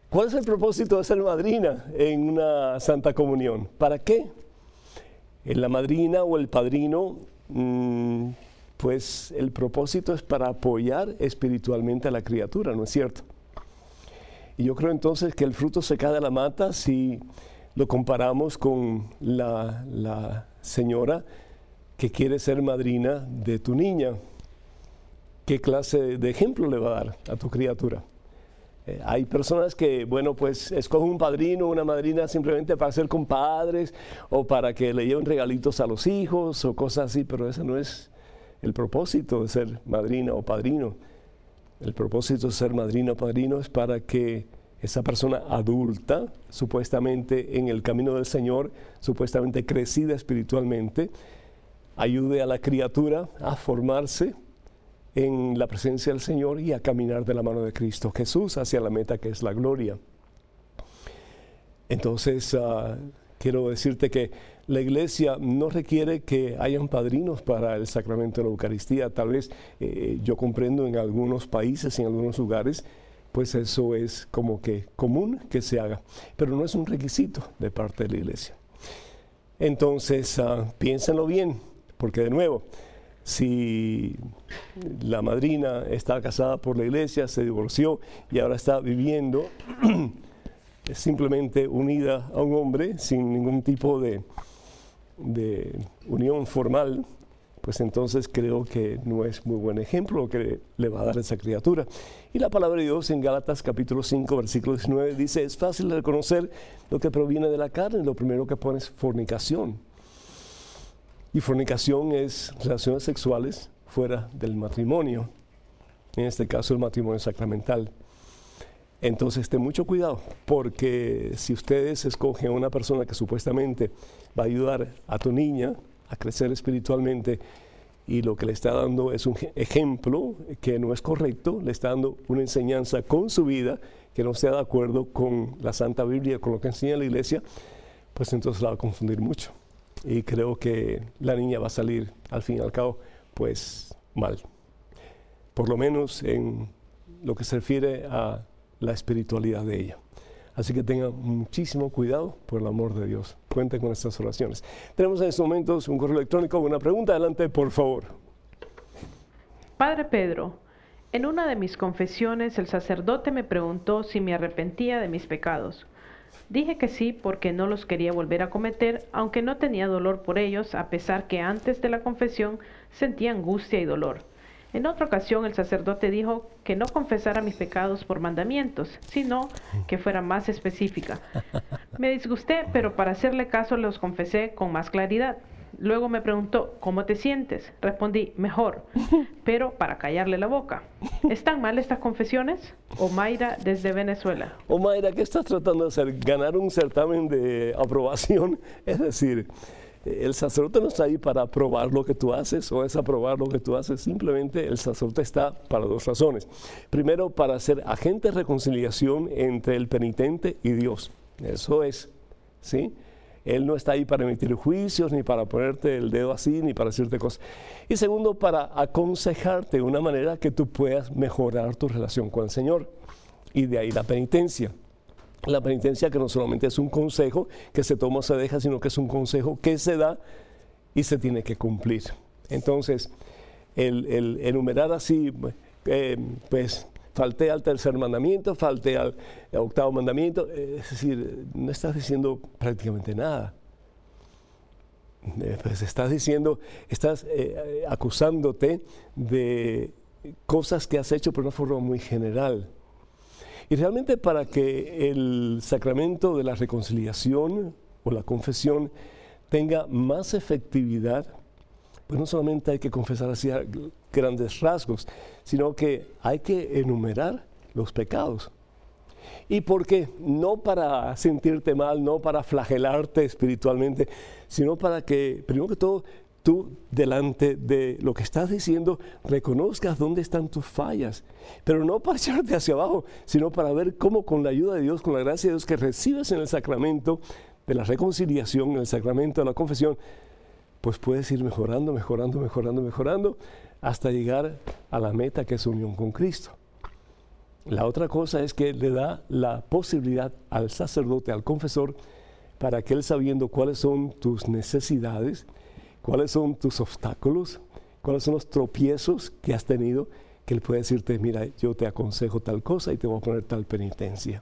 ¿Cuál es el propósito de ser madrina en una Santa Comunión? ¿Para qué? La madrina o el padrino, mm, pues el propósito es para apoyar espiritualmente a la criatura, ¿no es cierto? Y yo creo entonces que el fruto se cae de la mata si lo comparamos con la, la señora que quiere ser madrina de tu niña. ¿Qué clase de ejemplo le va a dar a tu criatura? Eh, hay personas que, bueno, pues escogen un padrino o una madrina simplemente para ser compadres o para que le lleven regalitos a los hijos o cosas así, pero ese no es el propósito de ser madrina o padrino. El propósito de ser madrina o padrino es para que esa persona adulta, supuestamente en el camino del Señor, supuestamente crecida espiritualmente, ayude a la criatura a formarse en la presencia del Señor y a caminar de la mano de Cristo Jesús hacia la meta que es la gloria. Entonces, ah, quiero decirte que la iglesia no requiere que hayan padrinos para el sacramento de la Eucaristía. Tal vez eh, yo comprendo en algunos países, en algunos lugares, pues eso es como que común que se haga, pero no es un requisito de parte de la iglesia. Entonces, uh, piénsenlo bien, porque de nuevo, si la madrina está casada por la iglesia, se divorció y ahora está viviendo simplemente unida a un hombre sin ningún tipo de, unión formal, pues entonces creo que no es muy buen ejemplo lo que le va a dar esa criatura. Y la palabra de Dios en Gálatas capítulo 5, versículo 19 dice, es fácil reconocer lo que proviene de la carne, lo primero que pone es fornicación y fornicación es relaciones sexuales fuera del matrimonio, en este caso el matrimonio sacramental. Entonces, ten mucho cuidado, porque si ustedes escogen a una persona que supuestamente va a ayudar a tu niña a crecer espiritualmente y lo que le está dando es un ejemplo que no es correcto, le está dando una enseñanza con su vida que no sea de acuerdo con la Santa Biblia, con lo que enseña la iglesia, pues entonces la va a confundir mucho y creo que la niña va a salir al fin y al cabo pues mal. Por lo menos en lo que se refiere a la espiritualidad de ella. Así que tengan muchísimo cuidado por el amor de Dios. Cuenten con estas oraciones. Tenemos en estos momentos un correo electrónico una pregunta. Adelante, por favor. Padre Pedro, en una de mis confesiones el sacerdote me preguntó si me arrepentía de mis pecados. Dije que sí porque no los quería volver a cometer, aunque no tenía dolor por ellos, a pesar que antes de la confesión sentía angustia y dolor. En otra ocasión el sacerdote dijo que no confesara mis pecados por mandamientos, sino que fuera más específica. Me disgusté, pero para hacerle caso los confesé con más claridad. Luego me preguntó, ¿cómo te sientes? Respondí, mejor, pero para callarle la boca. ¿Están mal estas confesiones? Omaira desde Venezuela. Omaira, ¿qué estás tratando de hacer? ¿Ganar un certamen de aprobación? Es decir, el sacerdote no está ahí para aprobar lo que tú haces o es aprobar lo que tú haces. Simplemente el sacerdote está para dos razones. Primero, para ser agente de reconciliación entre el penitente y Dios. Eso es, ¿sí? Él no está ahí para emitir juicios, ni para ponerte el dedo así, ni para decirte cosas. Y segundo, para aconsejarte de una manera que tú puedas mejorar tu relación con el Señor. Y de ahí la penitencia. La penitencia que no solamente es un consejo que se toma o se deja, sino que es un consejo que se da y se tiene que cumplir. Entonces, el, enumerar así, eh, pues falté al tercer mandamiento, falté al octavo mandamiento, eh, es decir, no estás diciendo prácticamente nada. Eh, pues estás diciendo, estás eh, acusándote de cosas que has hecho por una forma muy general. Y realmente para que el sacramento de la reconciliación o la confesión tenga más efectividad, pues no solamente hay que confesar así grandes rasgos, sino que hay que enumerar los pecados. ¿Y por qué? No para sentirte mal, no para flagelarte espiritualmente, sino para que, primero que todo, tú delante de lo que estás diciendo reconozcas dónde están tus fallas, pero no para echarte hacia abajo, sino para ver cómo con la ayuda de Dios, con la gracia de Dios que recibes en el sacramento de la reconciliación, en el sacramento de la confesión, pues puedes ir mejorando, mejorando, mejorando, mejorando, hasta llegar a la meta que es unión con Cristo. La otra cosa es que le da la posibilidad al sacerdote, al confesor, para que él sabiendo cuáles son tus necesidades, cuáles son tus obstáculos, cuáles son los tropiezos que has tenido, que él puede decirte, mira, yo te aconsejo tal cosa y te voy a poner tal penitencia.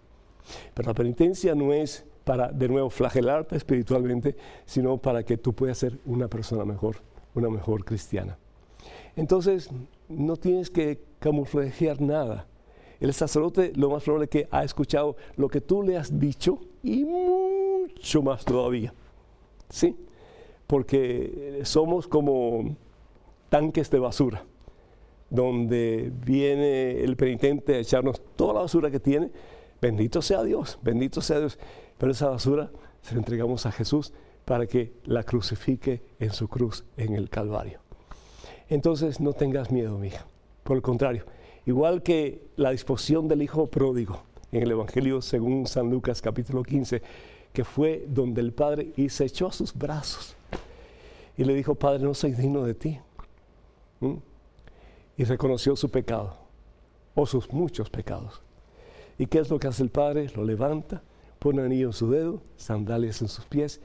Pero la penitencia no es para, de nuevo, flagelarte espiritualmente, sino para que tú puedas ser una persona mejor, una mejor cristiana. Entonces, no tienes que camuflajear nada. El sacerdote lo más probable es que ha escuchado lo que tú le has dicho y mucho más todavía. ¿Sí? porque somos como tanques de basura, donde viene el penitente a echarnos toda la basura que tiene. Bendito sea Dios, bendito sea Dios. Pero esa basura se la entregamos a Jesús para que la crucifique en su cruz en el Calvario. Entonces no tengas miedo, mija. Por el contrario, igual que la disposición del Hijo pródigo en el Evangelio según San Lucas capítulo 15, que fue donde el Padre se echó a sus brazos y le dijo, Padre, no soy digno de ti. Y reconoció su pecado, o sus muchos pecados. ¿Y qué es lo que hace el Padre? Lo levanta, pone anillo en su dedo, sandalias en sus pies,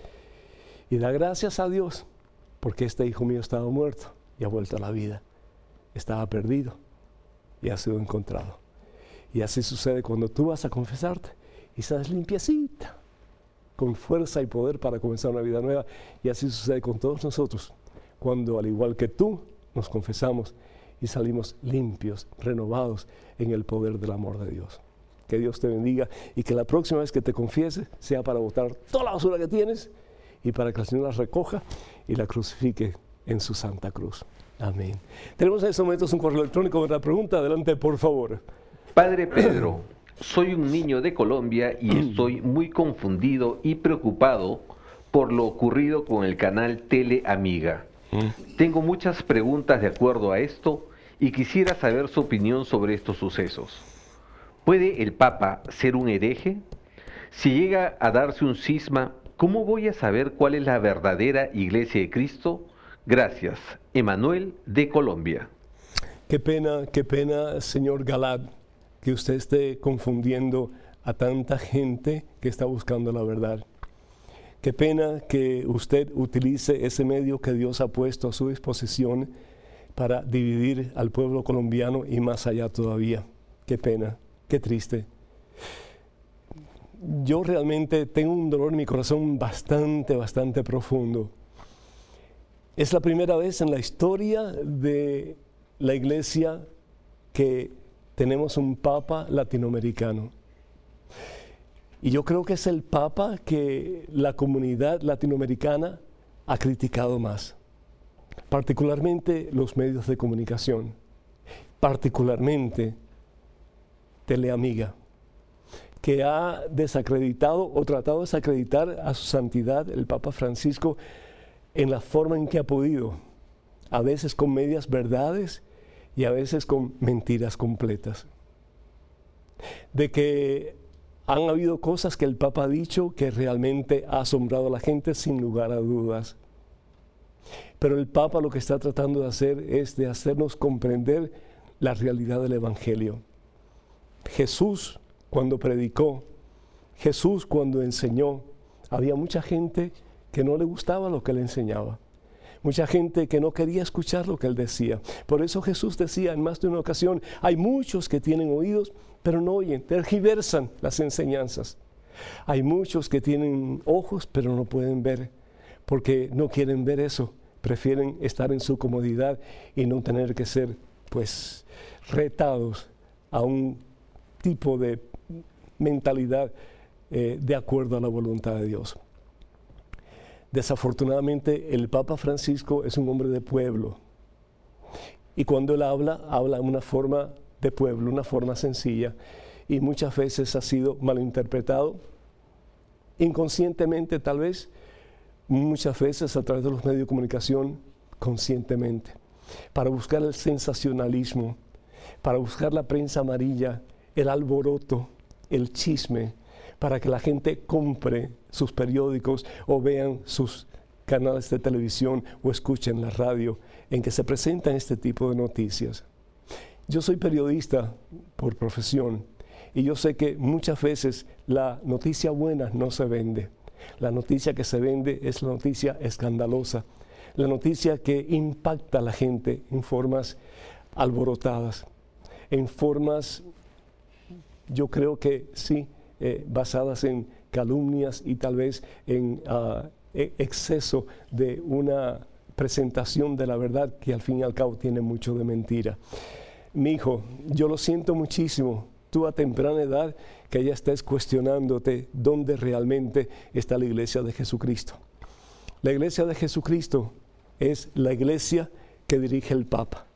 y da gracias a Dios, porque este hijo mío estaba muerto y ha vuelto a la vida. Estaba perdido y ha sido encontrado. Y así sucede cuando tú vas a confesarte y sales limpiecita con fuerza y poder para comenzar una vida nueva. Y así sucede con todos nosotros, cuando al igual que tú nos confesamos y salimos limpios, renovados en el poder del amor de Dios. Que Dios te bendiga y que la próxima vez que te confieses sea para botar toda la basura que tienes y para que el Señor la recoja y la crucifique en su santa cruz. Amén. Tenemos en estos momentos un correo electrónico con la pregunta. Adelante, por favor. Padre Pedro, soy un niño de Colombia y estoy muy confundido y preocupado por lo ocurrido con el canal Tele Amiga. Mm. Tengo muchas preguntas de acuerdo a esto y quisiera saber su opinión sobre estos sucesos. ¿Puede el Papa ser un hereje? Si llega a darse un cisma, ¿cómo voy a saber cuál es la verdadera Iglesia de Cristo? Gracias. Emanuel de Colombia. Qué pena, qué pena, señor Galad que usted esté confundiendo a tanta gente que está buscando la verdad. Qué pena que usted utilice ese medio que Dios ha puesto a su disposición para dividir al pueblo colombiano y más allá todavía. Qué pena, qué triste. Yo realmente tengo un dolor en mi corazón bastante, bastante profundo. Es la primera vez en la historia de la iglesia que tenemos un papa latinoamericano. Y yo creo que es el papa que la comunidad latinoamericana ha criticado más, particularmente los medios de comunicación, particularmente Teleamiga, que ha desacreditado o tratado de desacreditar a su santidad, el Papa Francisco, en la forma en que ha podido, a veces con medias verdades y a veces con mentiras completas. De que han habido cosas que el Papa ha dicho que realmente ha asombrado a la gente sin lugar a dudas. Pero el Papa lo que está tratando de hacer es de hacernos comprender la realidad del Evangelio. Jesús cuando predicó, Jesús cuando enseñó, había mucha gente que no le gustaba lo que le enseñaba. Mucha gente que no quería escuchar lo que él decía. Por eso Jesús decía en más de una ocasión, hay muchos que tienen oídos, pero no oyen, tergiversan las enseñanzas. Hay muchos que tienen ojos, pero no pueden ver, porque no quieren ver eso. Prefieren estar en su comodidad y no tener que ser, pues, retados a un tipo de mentalidad eh, de acuerdo a la voluntad de Dios. Desafortunadamente, el Papa Francisco es un hombre de pueblo. Y cuando él habla, habla en una forma de pueblo, una forma sencilla. Y muchas veces ha sido malinterpretado, inconscientemente tal vez, muchas veces a través de los medios de comunicación, conscientemente, para buscar el sensacionalismo, para buscar la prensa amarilla, el alboroto, el chisme, para que la gente compre sus periódicos o vean sus canales de televisión o escuchen la radio en que se presentan este tipo de noticias. Yo soy periodista por profesión y yo sé que muchas veces la noticia buena no se vende. La noticia que se vende es la noticia escandalosa, la noticia que impacta a la gente en formas alborotadas, en formas, yo creo que sí, eh, basadas en calumnias y tal vez en ah, e, exceso de una presentación de la verdad que al fin y al cabo tiene mucho de mentira. Mi hijo, yo lo siento muchísimo, tú a temprana edad que ya estés cuestionándote dónde realmente está la iglesia de Jesucristo. La iglesia de Jesucristo es la iglesia que dirige el Papa.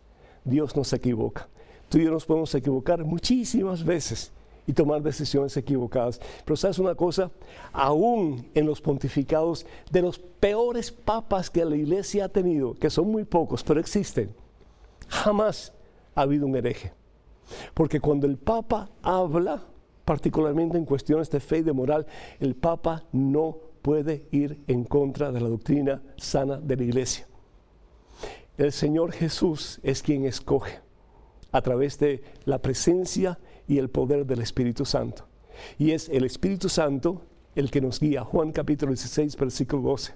Dios no se equivoca. Tú y yo nos podemos equivocar muchísimas veces, y tomar decisiones equivocadas. Pero sabes una cosa, aún en los pontificados de los peores papas que la iglesia ha tenido, que son muy pocos, pero existen, jamás ha habido un hereje. Porque cuando el papa habla, particularmente en cuestiones de fe y de moral, el papa no puede ir en contra de la doctrina sana de la iglesia. El Señor Jesús es quien escoge a través de la presencia y el poder del Espíritu Santo. Y es el Espíritu Santo el que nos guía. Juan capítulo 16, versículo 12.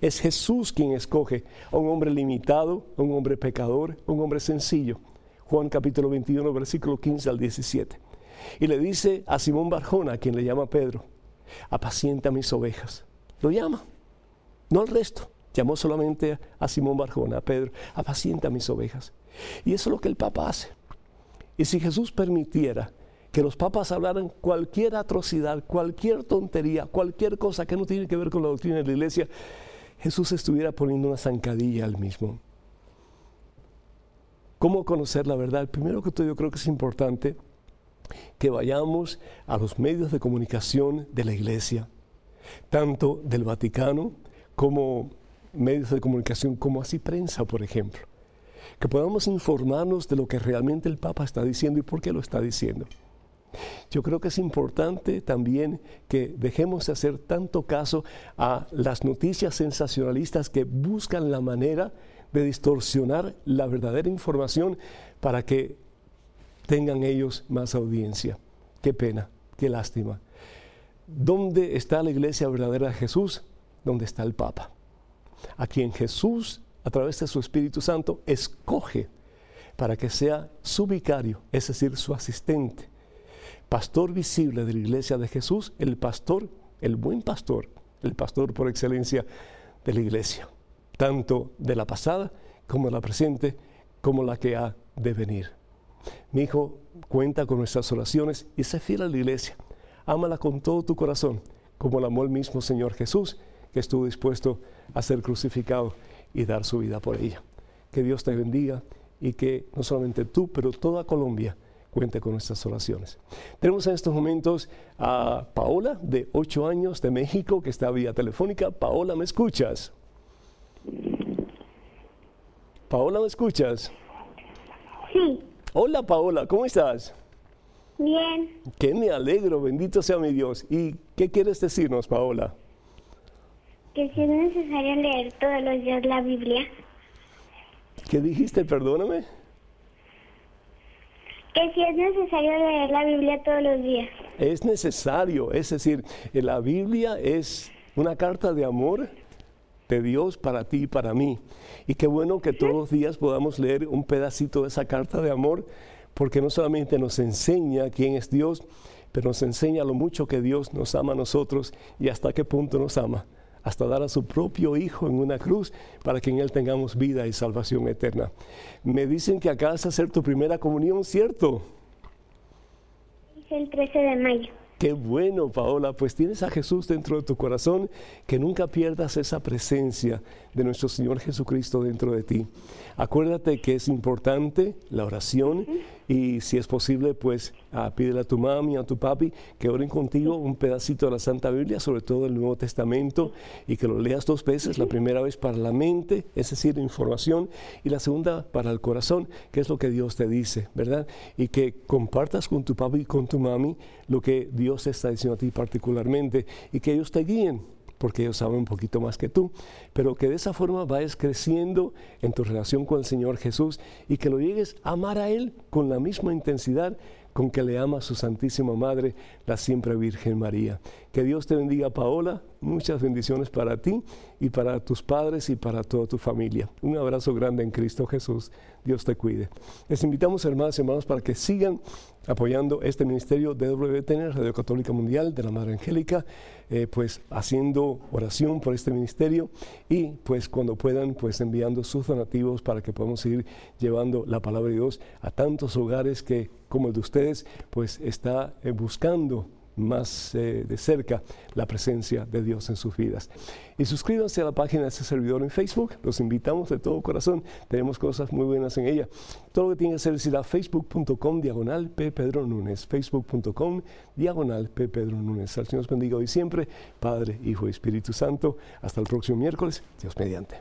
Es Jesús quien escoge a un hombre limitado, a un hombre pecador, a un hombre sencillo. Juan capítulo 21, versículo 15 al 17. Y le dice a Simón Barjona, a quien le llama Pedro, apacienta mis ovejas. Lo llama, no al resto. Llamó solamente a Simón Barjona, a Pedro, apacienta mis ovejas. Y eso es lo que el Papa hace. Y si Jesús permitiera que los papas hablaran cualquier atrocidad, cualquier tontería, cualquier cosa que no tiene que ver con la doctrina de la iglesia, Jesús estuviera poniendo una zancadilla al mismo. ¿Cómo conocer la verdad? Primero que todo yo creo que es importante que vayamos a los medios de comunicación de la iglesia, tanto del Vaticano como medios de comunicación como así prensa, por ejemplo que podamos informarnos de lo que realmente el Papa está diciendo y por qué lo está diciendo. Yo creo que es importante también que dejemos de hacer tanto caso a las noticias sensacionalistas que buscan la manera de distorsionar la verdadera información para que tengan ellos más audiencia. Qué pena, qué lástima. ¿Dónde está la iglesia verdadera de Jesús? ¿Dónde está el Papa? A quien Jesús a través de su Espíritu Santo, escoge para que sea su vicario, es decir, su asistente, pastor visible de la iglesia de Jesús, el pastor, el buen pastor, el pastor por excelencia de la iglesia, tanto de la pasada como la presente, como la que ha de venir. Mi hijo cuenta con nuestras oraciones y se fiel a la iglesia. Ámala con todo tu corazón, como la amó el mismo Señor Jesús, que estuvo dispuesto a ser crucificado y dar su vida por ella. Que Dios te bendiga y que no solamente tú, pero toda Colombia cuente con nuestras oraciones. Tenemos en estos momentos a Paola, de 8 años, de México, que está vía telefónica. Paola, ¿me escuchas? Paola, ¿me escuchas? Sí. Hola, Paola, ¿cómo estás? Bien. Que me alegro, bendito sea mi Dios. ¿Y qué quieres decirnos, Paola? Que si es necesario leer todos los días la Biblia. ¿Qué dijiste? Perdóname. Que si es necesario leer la Biblia todos los días. Es necesario, es decir, la Biblia es una carta de amor de Dios para ti y para mí. Y qué bueno que todos los días podamos leer un pedacito de esa carta de amor, porque no solamente nos enseña quién es Dios, pero nos enseña lo mucho que Dios nos ama a nosotros y hasta qué punto nos ama hasta dar a su propio Hijo en una cruz para que en Él tengamos vida y salvación eterna. Me dicen que acabas de hacer tu primera comunión, ¿cierto? el 13 de mayo. Qué bueno, Paola. Pues tienes a Jesús dentro de tu corazón, que nunca pierdas esa presencia de nuestro Señor Jesucristo dentro de ti. Acuérdate que es importante la oración y si es posible, pues uh, pídele a tu mami, a tu papi que oren contigo un pedacito de la Santa Biblia, sobre todo el Nuevo Testamento, y que lo leas dos veces, la primera vez para la mente, es decir, información, y la segunda para el corazón, que es lo que Dios te dice, ¿verdad? Y que compartas con tu papi y con tu mami lo que Dios está diciendo a ti particularmente, y que ellos te guíen porque ellos saben un poquito más que tú, pero que de esa forma vayas creciendo en tu relación con el Señor Jesús y que lo llegues a amar a Él con la misma intensidad con que le ama a su Santísima Madre, la siempre Virgen María. Que Dios te bendiga, Paola. Muchas bendiciones para ti y para tus padres y para toda tu familia. Un abrazo grande en Cristo Jesús. Dios te cuide. Les invitamos, hermanas y hermanos, para que sigan apoyando este ministerio de WTN, Radio Católica Mundial de la Madre Angélica, eh, pues haciendo oración por este ministerio y pues cuando puedan, pues enviando sus donativos para que podamos seguir llevando la palabra de Dios a tantos hogares que, como el de ustedes, pues está eh, buscando más eh, de cerca la presencia de Dios en sus vidas. Y suscríbanse a la página de este servidor en Facebook, los invitamos de todo corazón, tenemos cosas muy buenas en ella. Todo lo que tienen que hacer es ir a facebook.com diagonal P. Pedro Núñez, facebook.com diagonal P. Pedro Núñez. Al Señor os bendiga hoy siempre, Padre, Hijo y Espíritu Santo. Hasta el próximo miércoles, Dios mediante.